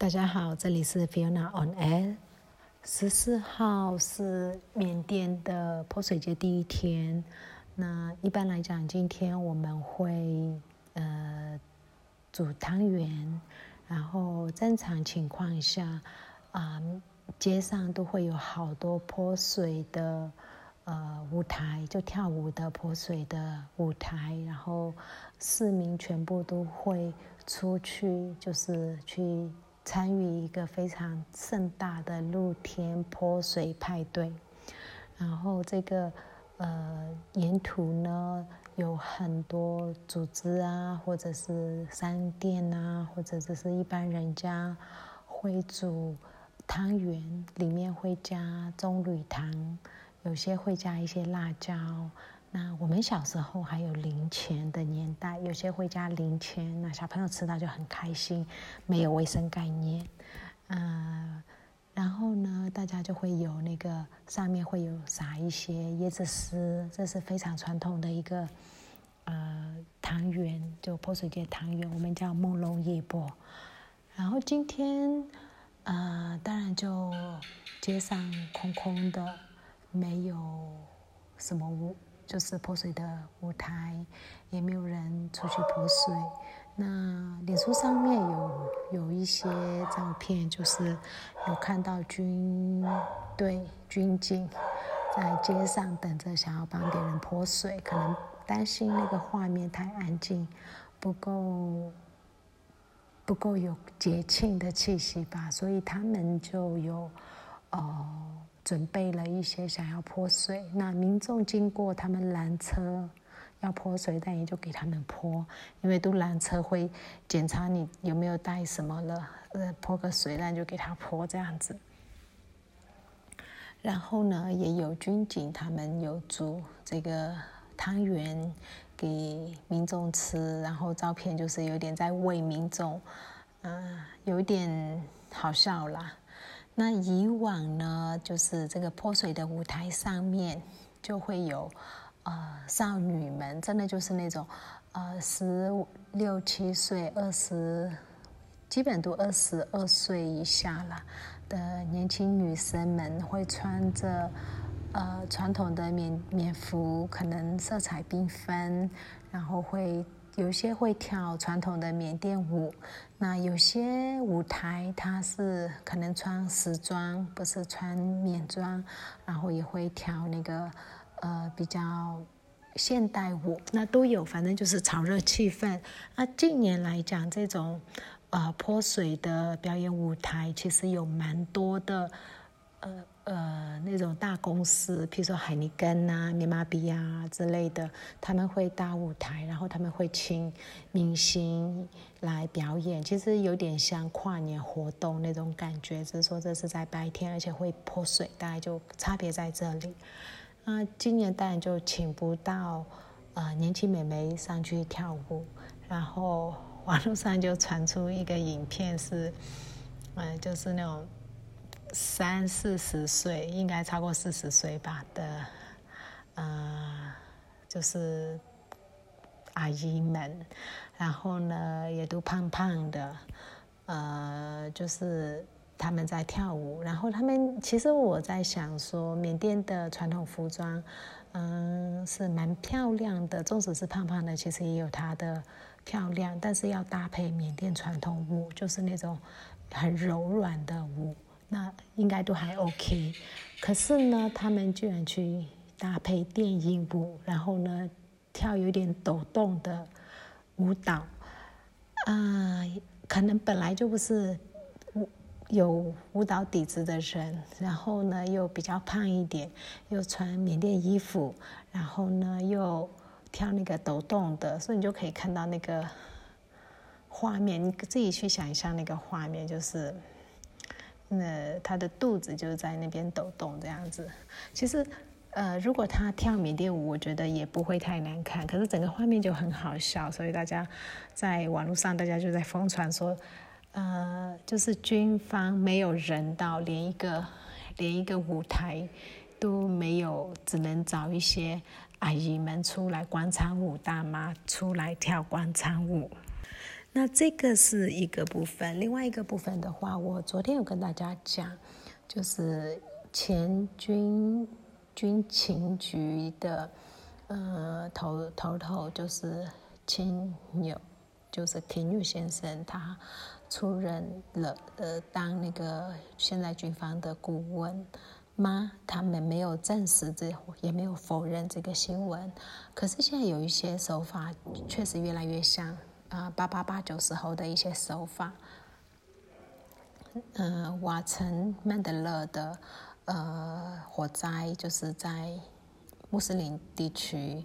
大家好，这里是 Fiona on Air。十四号是缅甸的泼水节第一天。那一般来讲，今天我们会呃煮汤圆，然后正常情况下啊，街上都会有好多泼水的呃舞台，就跳舞的泼水的舞台，然后市民全部都会出去，就是去。参与一个非常盛大的露天泼水派对，然后这个呃沿途呢有很多组织啊，或者是商店啊，或者只是一般人家会煮汤圆，里面会加棕榈糖，有些会加一些辣椒。那我们小时候还有零钱的年代，有些会加零钱，那小朋友吃到就很开心，没有卫生概念，嗯，然后呢，大家就会有那个上面会有撒一些椰子丝，这是非常传统的一个呃汤圆，就泼水节汤圆，我们叫梦龙夜波。然后今天呃，当然就街上空空的，没有什么屋。就是泼水的舞台，也没有人出去泼水。那脸书上面有有一些照片，就是有看到军队军警在街上等着，想要帮别人泼水，可能担心那个画面太安静，不够不够有节庆的气息吧，所以他们就有哦。准备了一些想要泼水，那民众经过他们拦车要泼水，但也就给他们泼，因为都拦车会检查你有没有带什么了，呃，泼个水那就给他泼这样子。然后呢，也有军警他们有煮这个汤圆给民众吃，然后照片就是有点在喂民众，嗯，有点好笑啦。那以往呢，就是这个泼水的舞台上面就会有，呃，少女们，真的就是那种，呃，十六七岁、二十，基本都二十二岁以下了的年轻女生们，会穿着，呃，传统的棉棉服，可能色彩缤纷，然后会。有些会跳传统的缅甸舞，那有些舞台它是可能穿时装，不是穿缅装，然后也会跳那个呃比较现代舞，那都有，反正就是炒热气氛。那近年来讲，这种呃泼水的表演舞台，其实有蛮多的。呃呃，那种大公司，譬如说海尼根啊、米马比啊之类的，他们会搭舞台，然后他们会请明星来表演，其实有点像跨年活动那种感觉，只是说这是在白天，而且会泼水，大概就差别在这里。那今年当然就请不到呃年轻美眉上去跳舞，然后网络上就传出一个影片是，嗯，就是那种。三四十岁，应该超过四十岁吧的，呃，就是阿姨们，然后呢也都胖胖的，呃，就是他们在跳舞，然后他们其实我在想说，缅甸的传统服装，嗯，是蛮漂亮的，纵使是胖胖的，其实也有它的漂亮，但是要搭配缅甸传统舞，就是那种很柔软的舞。那应该都还 OK，可是呢，他们居然去搭配电音舞，然后呢，跳有点抖动的舞蹈，啊，可能本来就不是舞有舞蹈底子的人，然后呢又比较胖一点，又穿缅甸衣服，然后呢又跳那个抖动的，所以你就可以看到那个画面，你自己去想象那个画面，就是。那他的肚子就在那边抖动这样子，其实，呃，如果他跳缅甸舞，我觉得也不会太难看。可是整个画面就很好笑，所以大家在网络上大家就在疯传说，呃，就是军方没有人到，连一个连一个舞台都没有，只能找一些阿姨们出来广场舞，大妈出来跳广场舞。那这个是一个部分，另外一个部分的话，我昨天有跟大家讲，就是前军军情局的呃头头头就是秦友，就是秦友先生，他出任了呃当那个现在军方的顾问。吗？他们没有证实这，也没有否认这个新闻。可是现在有一些手法确实越来越像啊，八八八九时候的一些手法。嗯，瓦城曼德勒的呃火灾就是在穆斯林地区。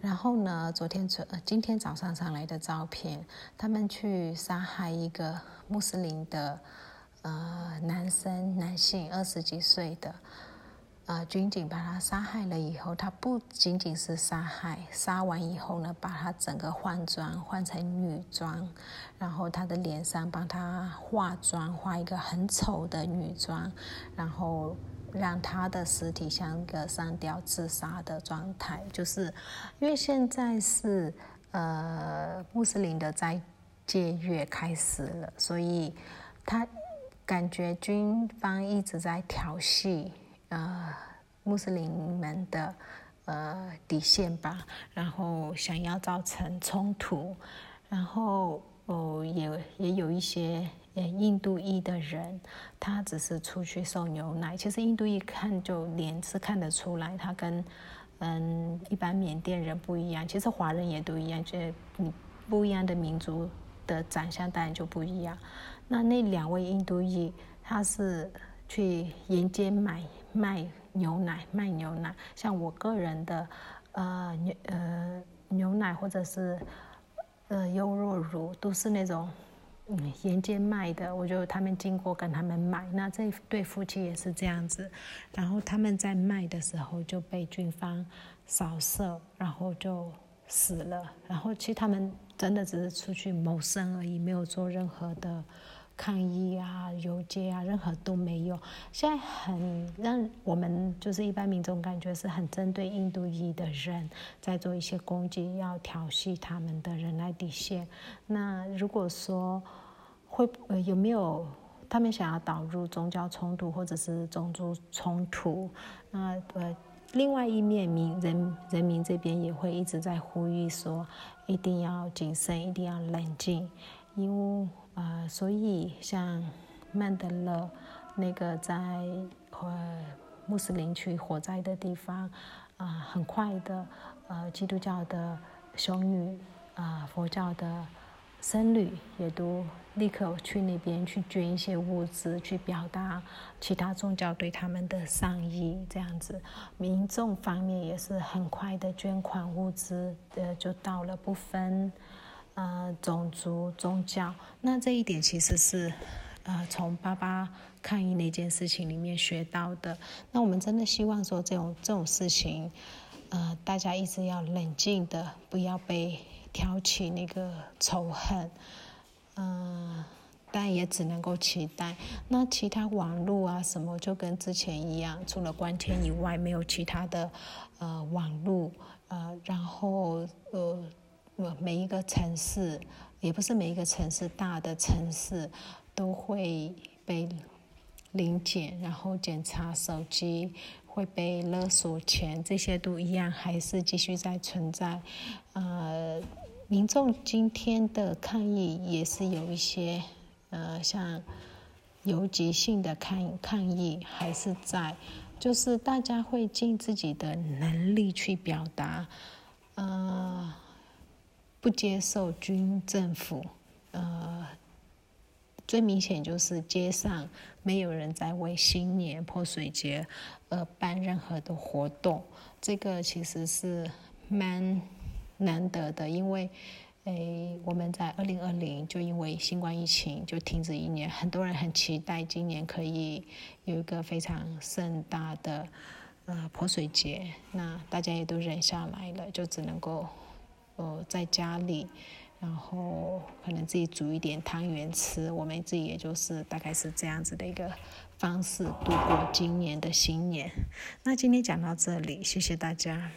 然后呢，昨天昨今天早上上来的照片，他们去杀害一个穆斯林的。呃，男生男性二十几岁的，呃，军警把他杀害了以后，他不仅仅是杀害，杀完以后呢，把他整个换装换成女装，然后他的脸上帮他化妆，画一个很丑的女装，然后让他的尸体像个上吊自杀的状态，就是因为现在是呃穆斯林的斋戒月开始了，所以他。感觉军方一直在调戏呃穆斯林们的呃底线吧，然后想要造成冲突，然后哦也也有一些呃印度裔的人，他只是出去送牛奶，其实印度裔看就脸是看得出来，他跟嗯一般缅甸人不一样，其实华人也都一样，就你不一样的民族的长相当然就不一样。那那两位印度裔，他是去沿街买卖牛奶，卖牛奶。像我个人的，呃牛呃牛奶或者是呃优酪乳，都是那种沿街卖的。我就他们经过跟他们买，那这对夫妻也是这样子。然后他们在卖的时候就被军方扫射，然后就死了。然后其实他们真的只是出去谋生而已，没有做任何的。抗议啊，游街啊，任何都没有。现在很让我们就是一般民众感觉是很针对印度裔的人，在做一些攻击，要调戏他们的人来底线。那如果说会呃有没有他们想要导入宗教冲突或者是种族冲突？那呃另外一面民人人民这边也会一直在呼吁说，一定要谨慎，一定要冷静，因为。啊，所以像曼德勒那个在呃穆斯林区火灾的地方，啊，很快的，呃，基督教的修女啊，佛教的僧侣也都立刻去那边去捐一些物资，去表达其他宗教对他们的善意。这样子，民众方面也是很快的捐款物资，呃，就到了不分。呃，种族、宗教，那这一点其实是，呃，从八八抗议那件事情里面学到的。那我们真的希望说，这种这种事情，呃，大家一直要冷静的，不要被挑起那个仇恨。嗯，但也只能够期待。那其他网络啊什么，就跟之前一样，除了关天以外，没有其他的呃网络，呃，然后呃。每一个城市，也不是每一个城市，大的城市都会被临检，然后检查手机，会被勒索钱，这些都一样，还是继续在存在。呃，民众今天的抗议也是有一些，呃，像游击性的抗抗议还是在，就是大家会尽自己的能力去表达，呃。不接受军政府，呃，最明显就是街上没有人在为新年泼水节而办任何的活动，这个其实是蛮难得的，因为，诶，我们在二零二零就因为新冠疫情就停止一年，很多人很期待今年可以有一个非常盛大的呃泼水节，那大家也都忍下来了，就只能够。哦，在家里，然后可能自己煮一点汤圆吃，我们自己也就是大概是这样子的一个方式度过今年的新年。那今天讲到这里，谢谢大家。